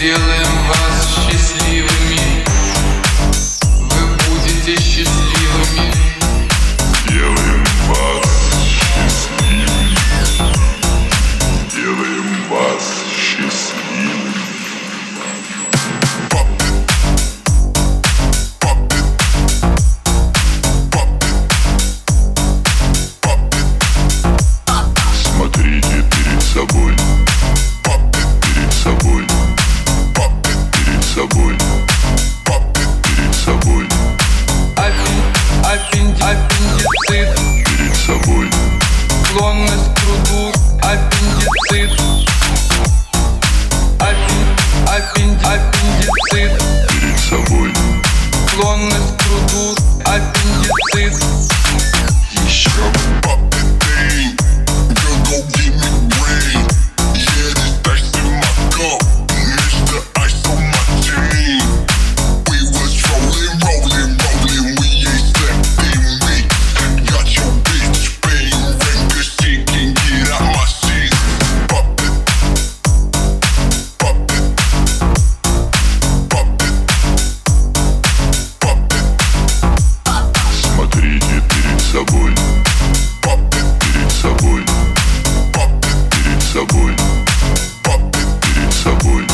сделаем вас счастливыми. Вы будете счастливыми. собой. Аппендицит. Перед собой. Склонность к труду. Аппендицит. Аппендицит. Перед собой. Склонность к труду. Аппендицит. Еще. собой. Паппет перед собой. Паппет перед собой. Паппет перед собой.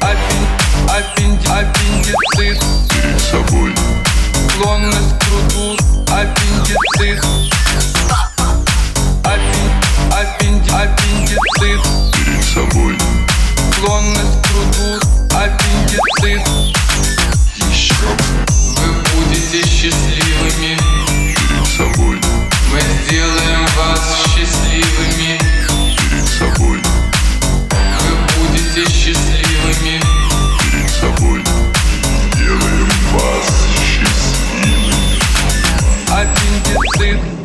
Аппен, аппендицит Перед собой. Склонность к труду. Аппендицит Аппен, аппен, аппендицит Перед собой. Склонность к труду. Аппендицит Еще вы будете счастливыми. this.